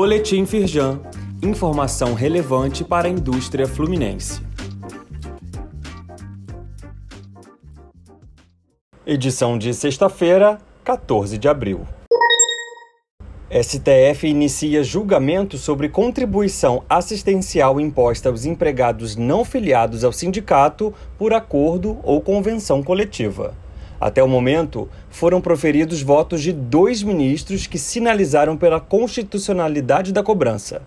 Boletim Firjan. Informação relevante para a indústria fluminense. Edição de sexta-feira, 14 de abril. STF inicia julgamento sobre contribuição assistencial imposta aos empregados não filiados ao sindicato por acordo ou convenção coletiva. Até o momento, foram proferidos votos de dois ministros que sinalizaram pela constitucionalidade da cobrança.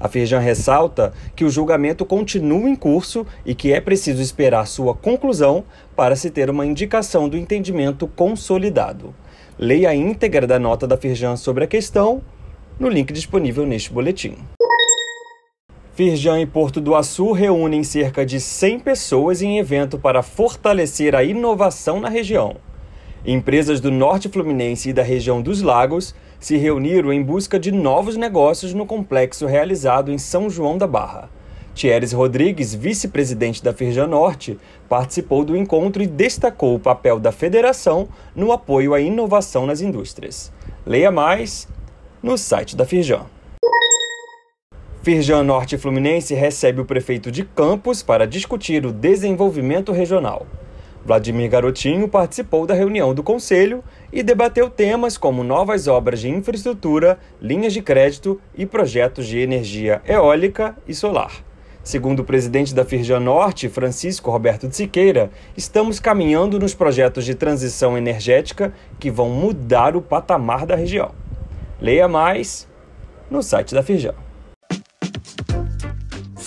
A Firjan ressalta que o julgamento continua em curso e que é preciso esperar sua conclusão para se ter uma indicação do entendimento consolidado. Leia a íntegra da nota da Firjan sobre a questão no link disponível neste boletim. Firjan e Porto do Açu reúnem cerca de 100 pessoas em evento para fortalecer a inovação na região. Empresas do Norte Fluminense e da região dos Lagos se reuniram em busca de novos negócios no complexo realizado em São João da Barra. Thieres Rodrigues, vice-presidente da Firjan Norte, participou do encontro e destacou o papel da federação no apoio à inovação nas indústrias. Leia mais no site da Firjan. Firjan Norte Fluminense recebe o prefeito de Campos para discutir o desenvolvimento regional. Vladimir Garotinho participou da reunião do Conselho e debateu temas como novas obras de infraestrutura, linhas de crédito e projetos de energia eólica e solar. Segundo o presidente da Firjan Norte, Francisco Roberto de Siqueira, estamos caminhando nos projetos de transição energética que vão mudar o patamar da região. Leia mais no site da Firjan.